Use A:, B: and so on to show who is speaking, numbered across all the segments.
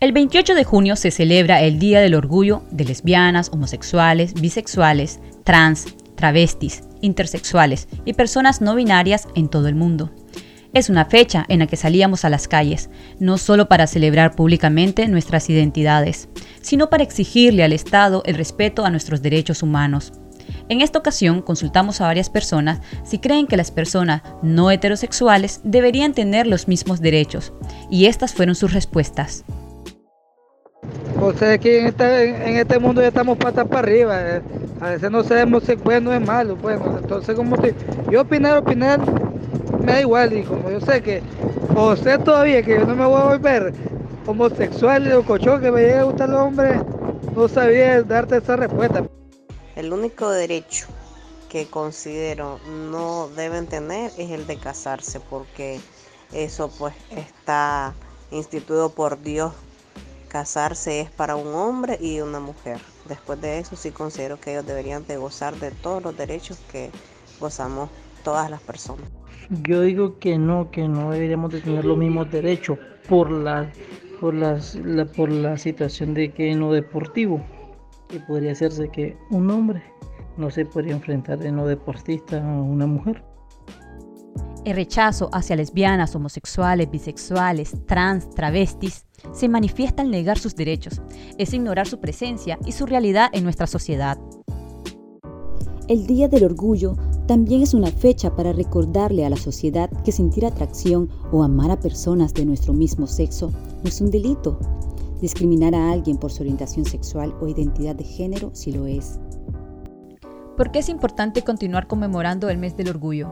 A: El 28 de junio se celebra el Día del Orgullo de lesbianas, homosexuales, bisexuales, trans, travestis, intersexuales y personas no binarias en todo el mundo. Es una fecha en la que salíamos a las calles, no solo para celebrar públicamente nuestras identidades, sino para exigirle al Estado el respeto a nuestros derechos humanos. En esta ocasión consultamos a varias personas si creen que las personas no heterosexuales deberían tener los mismos derechos, y estas fueron sus respuestas.
B: Pues aquí en este, en este mundo ya estamos patas para arriba. Eh. A veces no sabemos si es bueno o es malo. Bueno, entonces como si yo opinar, opinar, me da igual. Y como yo sé que, o sé todavía que yo no me voy a volver homosexual o cochón que me llegue a gustar el hombre, no sabía darte esa respuesta.
C: El único derecho que considero no deben tener es el de casarse, porque eso pues está instituido por Dios Casarse es para un hombre y una mujer. Después de eso sí considero que ellos deberían de gozar de todos los derechos que gozamos todas las personas.
D: Yo digo que no, que no deberíamos de tener los mismos derechos por la, por las, la, por la situación de que en lo deportivo, que podría hacerse que un hombre no se podría enfrentar en lo deportista a una mujer.
A: El rechazo hacia lesbianas, homosexuales, bisexuales, trans, travestis se manifiesta al negar sus derechos, es ignorar su presencia y su realidad en nuestra sociedad.
E: El Día del Orgullo también es una fecha para recordarle a la sociedad que sentir atracción o amar a personas de nuestro mismo sexo no es un delito. Discriminar a alguien por su orientación sexual o identidad de género si lo es.
A: ¿Por qué es importante continuar conmemorando el mes del orgullo?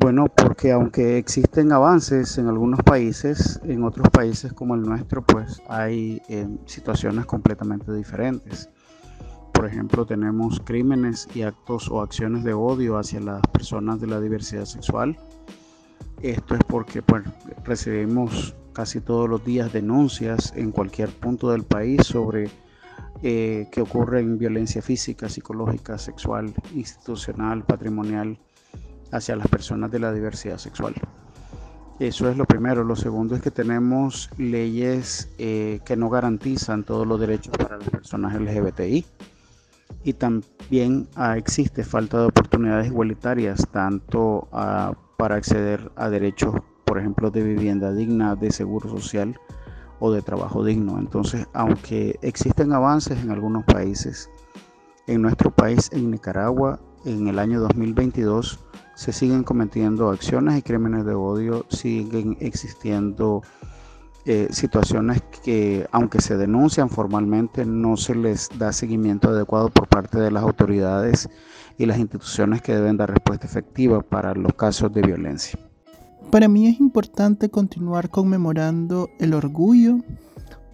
F: Bueno, porque aunque existen avances en algunos países, en otros países como el nuestro, pues hay eh, situaciones completamente diferentes. Por ejemplo, tenemos crímenes y actos o acciones de odio hacia las personas de la diversidad sexual. Esto es porque pues, recibimos casi todos los días denuncias en cualquier punto del país sobre eh, que ocurren violencia física, psicológica, sexual, institucional, patrimonial hacia las personas de la diversidad sexual. Eso es lo primero. Lo segundo es que tenemos leyes eh, que no garantizan todos los derechos para las personas LGBTI. Y también ah, existe falta de oportunidades igualitarias, tanto ah, para acceder a derechos, por ejemplo, de vivienda digna, de seguro social o de trabajo digno. Entonces, aunque existen avances en algunos países, en nuestro país, en Nicaragua, en el año 2022, se siguen cometiendo acciones y crímenes de odio, siguen existiendo eh, situaciones que, aunque se denuncian formalmente, no se les da seguimiento adecuado por parte de las autoridades y las instituciones que deben dar respuesta efectiva para los casos de violencia.
G: Para mí es importante continuar conmemorando el orgullo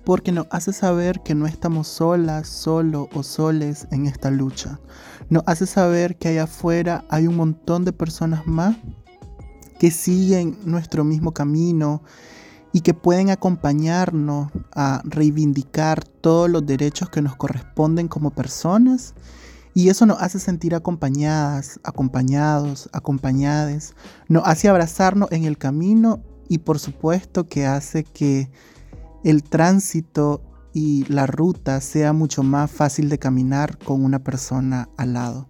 G: porque nos hace saber que no estamos solas, solo o soles en esta lucha. Nos hace saber que allá afuera hay un montón de personas más que siguen nuestro mismo camino y que pueden acompañarnos a reivindicar todos los derechos que nos corresponden como personas. Y eso nos hace sentir acompañadas, acompañados, acompañades. Nos hace abrazarnos en el camino y por supuesto que hace que el tránsito y la ruta sea mucho más fácil de caminar con una persona al lado.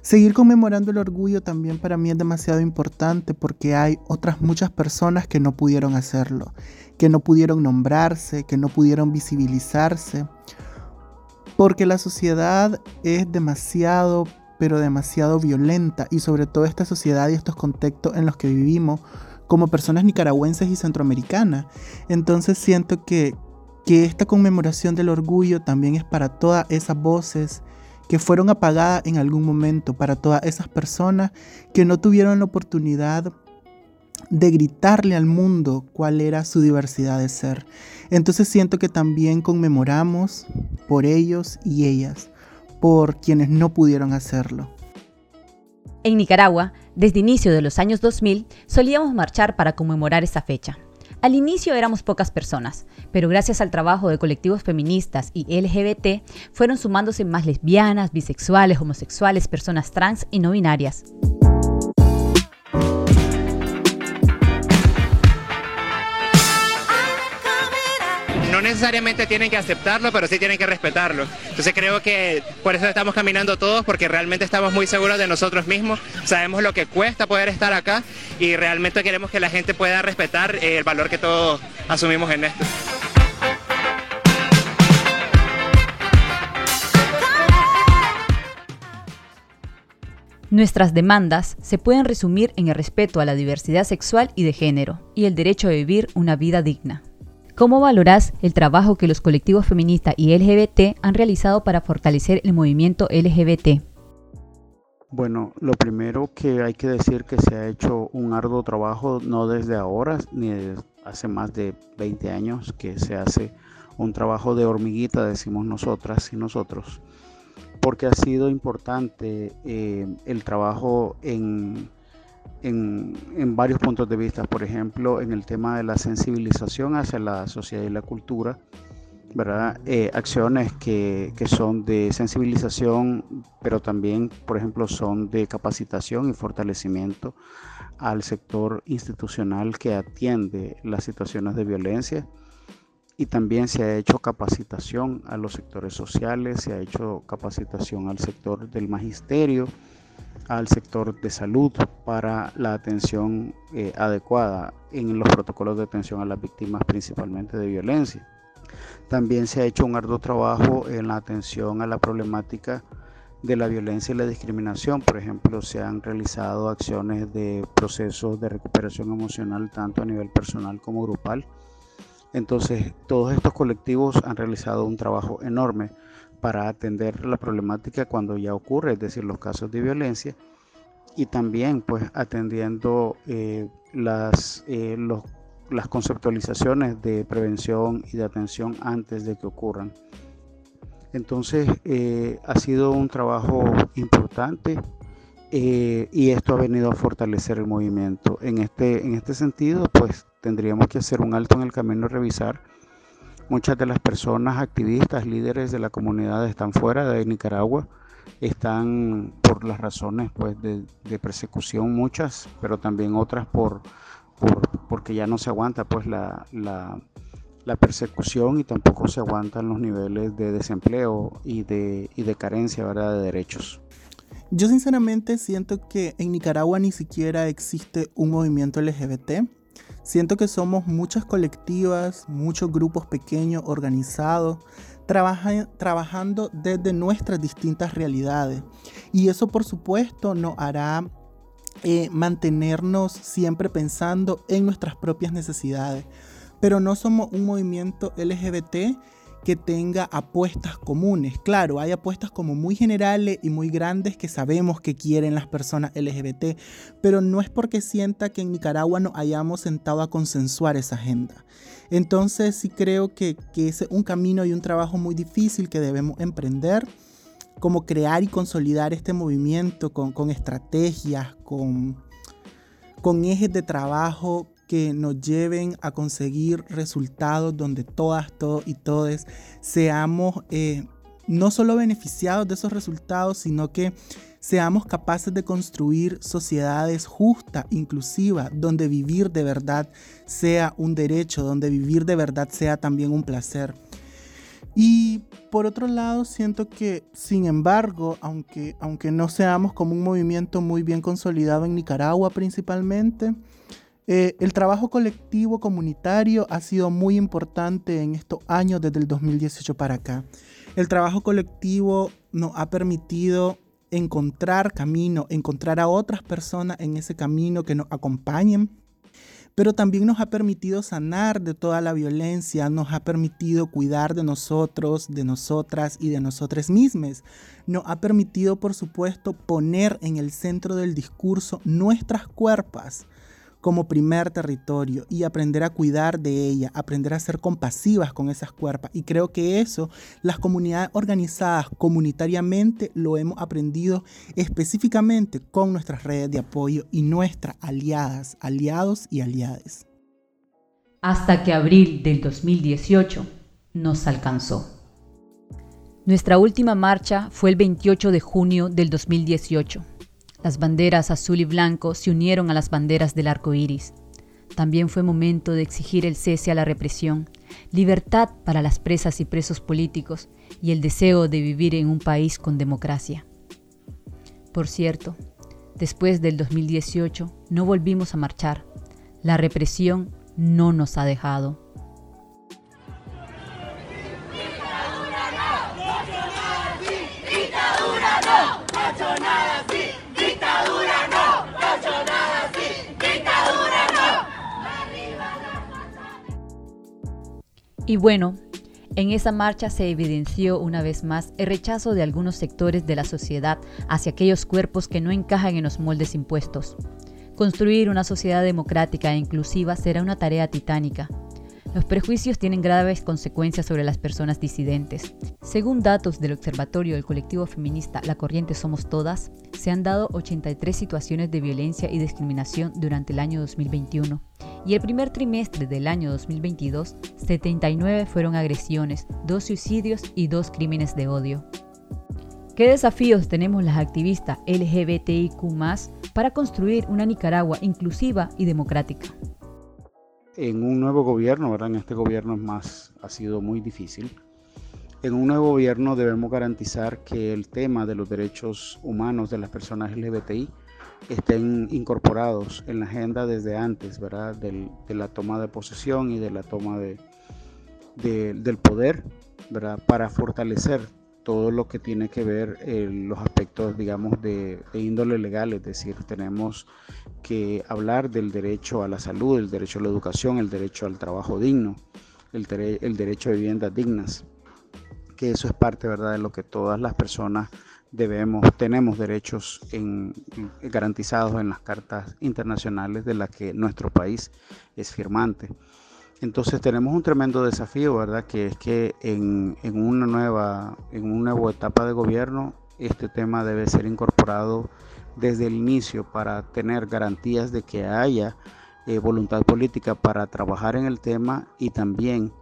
G: Seguir conmemorando el orgullo también para mí es demasiado importante porque hay otras muchas personas que no pudieron hacerlo, que no pudieron nombrarse, que no pudieron visibilizarse, porque la sociedad es demasiado, pero demasiado violenta y sobre todo esta sociedad y estos contextos en los que vivimos como personas nicaragüenses y centroamericanas. Entonces siento que, que esta conmemoración del orgullo también es para todas esas voces que fueron apagadas en algún momento, para todas esas personas que no tuvieron la oportunidad de gritarle al mundo cuál era su diversidad de ser. Entonces siento que también conmemoramos por ellos y ellas, por quienes no pudieron hacerlo.
A: En Nicaragua, desde inicio de los años 2000, solíamos marchar para conmemorar esa fecha. Al inicio éramos pocas personas, pero gracias al trabajo de colectivos feministas y LGBT, fueron sumándose más lesbianas, bisexuales, homosexuales, personas trans y no binarias.
H: Necesariamente tienen que aceptarlo, pero sí tienen que respetarlo. Entonces creo que por eso estamos caminando todos, porque realmente estamos muy seguros de nosotros mismos, sabemos lo que cuesta poder estar acá y realmente queremos que la gente pueda respetar eh, el valor que todos asumimos en esto.
A: Nuestras demandas se pueden resumir en el respeto a la diversidad sexual y de género y el derecho a vivir una vida digna. ¿Cómo valoras el trabajo que los colectivos feministas y LGBT han realizado para fortalecer el movimiento LGBT?
F: Bueno, lo primero que hay que decir que se ha hecho un arduo trabajo no desde ahora ni desde hace más de 20 años que se hace un trabajo de hormiguita, decimos nosotras y nosotros, porque ha sido importante eh, el trabajo en, en, varios puntos de vista, por ejemplo, en el tema de la sensibilización hacia la sociedad y la cultura, ¿verdad? Eh, acciones que, que, son de sensibilización, pero también, por ejemplo, son de capacitación y fortalecimiento al sector institucional que atiende las situaciones de violencia y también se ha hecho capacitación a los sectores sociales, se ha hecho capacitación al sector del magisterio, al sector de salud para la atención eh, adecuada en los protocolos de atención a las víctimas principalmente de violencia. También se ha hecho un arduo trabajo en la atención a la problemática de la violencia y la discriminación. Por ejemplo, se han realizado acciones de procesos de recuperación emocional tanto a nivel personal como grupal entonces, todos estos colectivos han realizado un trabajo enorme para atender la problemática cuando ya ocurre, es decir, los casos de violencia, y también pues atendiendo eh, las, eh, las conceptualizaciones de prevención y de atención antes de que ocurran. Entonces, eh, ha sido un trabajo importante y esto ha venido a fortalecer el movimiento. En este, en este sentido, pues tendríamos que hacer un alto en el camino y revisar. Muchas de las personas activistas, líderes de la comunidad están fuera de Nicaragua, están por las razones pues, de, persecución muchas, pero también otras por, porque ya no se aguanta pues, la, persecución y tampoco se aguantan los niveles de desempleo y de, y de carencia de derechos.
G: Yo sinceramente siento que en Nicaragua ni siquiera existe un movimiento LGBT. Siento que somos muchas colectivas, muchos grupos pequeños, organizados, trabajando desde nuestras distintas realidades. Y eso por supuesto nos hará eh, mantenernos siempre pensando en nuestras propias necesidades. Pero no somos un movimiento LGBT que tenga apuestas comunes. Claro, hay apuestas como muy generales y muy grandes que sabemos que quieren las personas LGBT, pero no es porque sienta que en Nicaragua nos hayamos sentado a consensuar esa agenda. Entonces sí creo que, que es un camino y un trabajo muy difícil que debemos emprender, como crear y consolidar este movimiento con, con estrategias, con, con ejes de trabajo que nos lleven a conseguir resultados donde todas, todos y todos seamos eh, no solo beneficiados de esos resultados, sino que seamos capaces de construir sociedades justas, inclusivas, donde vivir de verdad sea un derecho, donde vivir de verdad sea también un placer. Y por otro lado, siento que, sin embargo, aunque, aunque no seamos como un movimiento muy bien consolidado en Nicaragua principalmente, eh, el trabajo colectivo comunitario ha sido muy importante en estos años desde el 2018 para acá. El trabajo colectivo nos ha permitido encontrar camino, encontrar a otras personas en ese camino que nos acompañen, pero también nos ha permitido sanar de toda la violencia, nos ha permitido cuidar de nosotros, de nosotras y de nosotras mismas. Nos ha permitido, por supuesto, poner en el centro del discurso nuestras cuerpos, como primer territorio y aprender a cuidar de ella, aprender a ser compasivas con esas cuerpos. Y creo que eso las comunidades organizadas comunitariamente lo hemos aprendido específicamente con nuestras redes de apoyo y nuestras aliadas, aliados y aliades.
A: Hasta que abril del 2018 nos alcanzó. Nuestra última marcha fue el 28 de junio del 2018 las banderas azul y blanco se unieron a las banderas del arco iris. También fue momento de exigir el cese a la represión, libertad para las presas y presos políticos y el deseo de vivir en un país con democracia. Por cierto, después del 2018 no volvimos a marchar. La represión no nos ha dejado. Y bueno, en esa marcha se evidenció una vez más el rechazo de algunos sectores de la sociedad hacia aquellos cuerpos que no encajan en los moldes impuestos. Construir una sociedad democrática e inclusiva será una tarea titánica, los prejuicios tienen graves consecuencias sobre las personas disidentes. Según datos del Observatorio del colectivo feminista La Corriente Somos Todas, se han dado 83 situaciones de violencia y discriminación durante el año 2021. Y el primer trimestre del año 2022, 79 fueron agresiones, 2 suicidios y 2 crímenes de odio. ¿Qué desafíos tenemos las activistas LGBTIQ para construir una Nicaragua inclusiva y democrática?
F: en un nuevo gobierno, ¿verdad? En este gobierno es más, ha sido muy difícil. En un nuevo gobierno debemos garantizar que el tema de los derechos humanos de las personas LGBTI estén incorporados en la agenda desde antes, ¿verdad? de la toma de posesión y de la toma de, del poder, ¿verdad? Para fortalecer todo lo que tiene que ver eh, los aspectos, digamos, de, índole legal, es decir, tenemos que hablar del derecho a la salud, el derecho a la educación, el derecho al trabajo digno, el, el derecho a viviendas dignas, que eso es parte, ¿verdad?, de lo que todas las personas debemos, tenemos derechos garantizados en las cartas internacionales de las que nuestro país es firmante. Entonces tenemos un tremendo desafío, ¿verdad? Que es que en, una nueva, en una nueva etapa de gobierno este tema debe ser incorporado desde el inicio para tener garantías de que haya eh, voluntad política para trabajar en el tema y también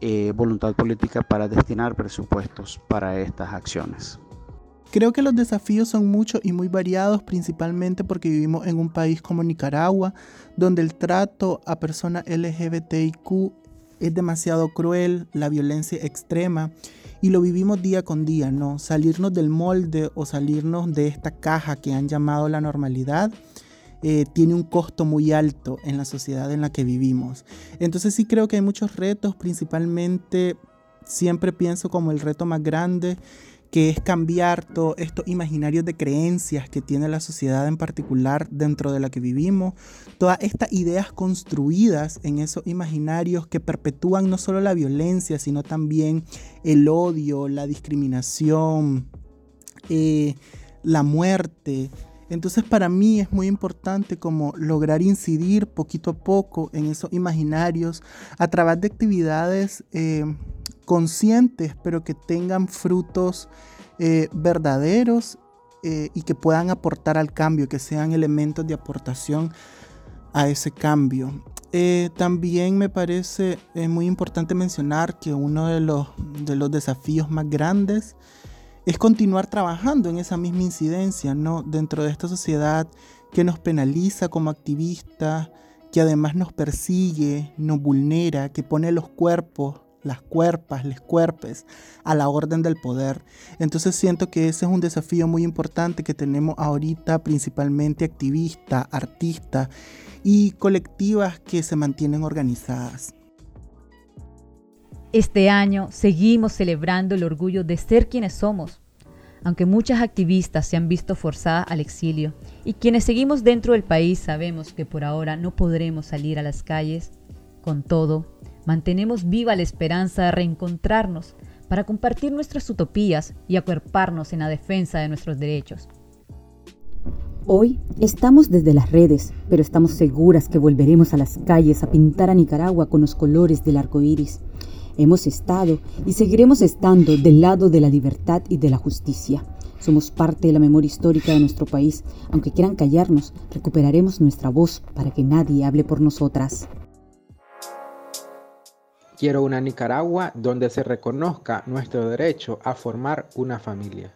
F: eh, voluntad política para destinar presupuestos para estas acciones.
G: Creo que los desafíos son muchos y muy variados, principalmente porque vivimos en un país como Nicaragua, donde el trato a personas LGBTIQ es demasiado cruel, la violencia extrema, y lo vivimos día con día, ¿no? Salirnos del molde o salirnos de esta caja que han llamado la normalidad. Eh, tiene un costo muy alto en la sociedad en la que vivimos. Entonces sí creo que hay muchos retos, principalmente siempre pienso como el reto más grande que es cambiar todos estos imaginarios de creencias que tiene la sociedad en particular dentro de la que vivimos, todas estas ideas construidas en esos imaginarios que perpetúan no solo la violencia, sino también el odio, la discriminación, eh, la muerte. Entonces para mí es muy importante como lograr incidir poquito a poco en esos imaginarios a través de actividades eh, conscientes, pero que tengan frutos eh, verdaderos eh, y que puedan aportar al cambio, que sean elementos de aportación a ese cambio. Eh, también me parece muy importante mencionar que uno de los, de los desafíos más grandes es continuar trabajando en esa misma incidencia, ¿no? Dentro de esta sociedad que nos penaliza como activistas, que además nos persigue, nos vulnera, que pone los cuerpos las cuerpas, les cuerpes, a la orden del poder. Entonces siento que ese es un desafío muy importante que tenemos ahorita, principalmente activistas, artistas y colectivas que se mantienen organizadas.
A: Este año seguimos celebrando el orgullo de ser quienes somos, aunque muchas activistas se han visto forzadas al exilio y quienes seguimos dentro del país sabemos que por ahora no podremos salir a las calles, con todo, mantenemos viva la esperanza de reencontrarnos para compartir nuestras utopías y acuerparnos en la defensa de nuestros derechos.
E: Hoy estamos desde las redes, pero estamos seguras que volveremos a las calles a pintar a Nicaragua con los colores del arco iris. Hemos estado y seguiremos estando del lado de la libertad y de la justicia. Somos parte de la memoria histórica de nuestro país. Aunque quieran callarnos, recuperaremos nuestra voz para que nadie hable por nosotras.
I: Quiero una Nicaragua donde se reconozca nuestro derecho a formar una familia.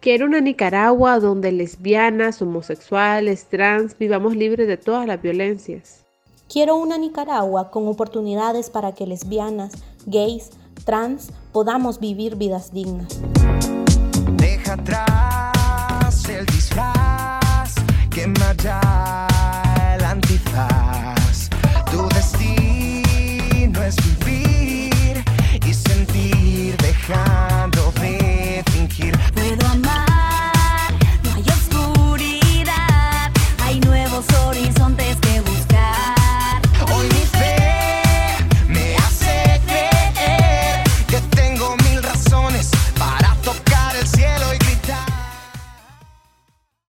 J: Quiero una Nicaragua donde lesbianas, homosexuales, trans vivamos libres de todas las violencias.
K: Quiero una Nicaragua con oportunidades para que lesbianas, gays, trans podamos vivir vidas dignas.
L: Deja atrás el disfraz que me Yeah.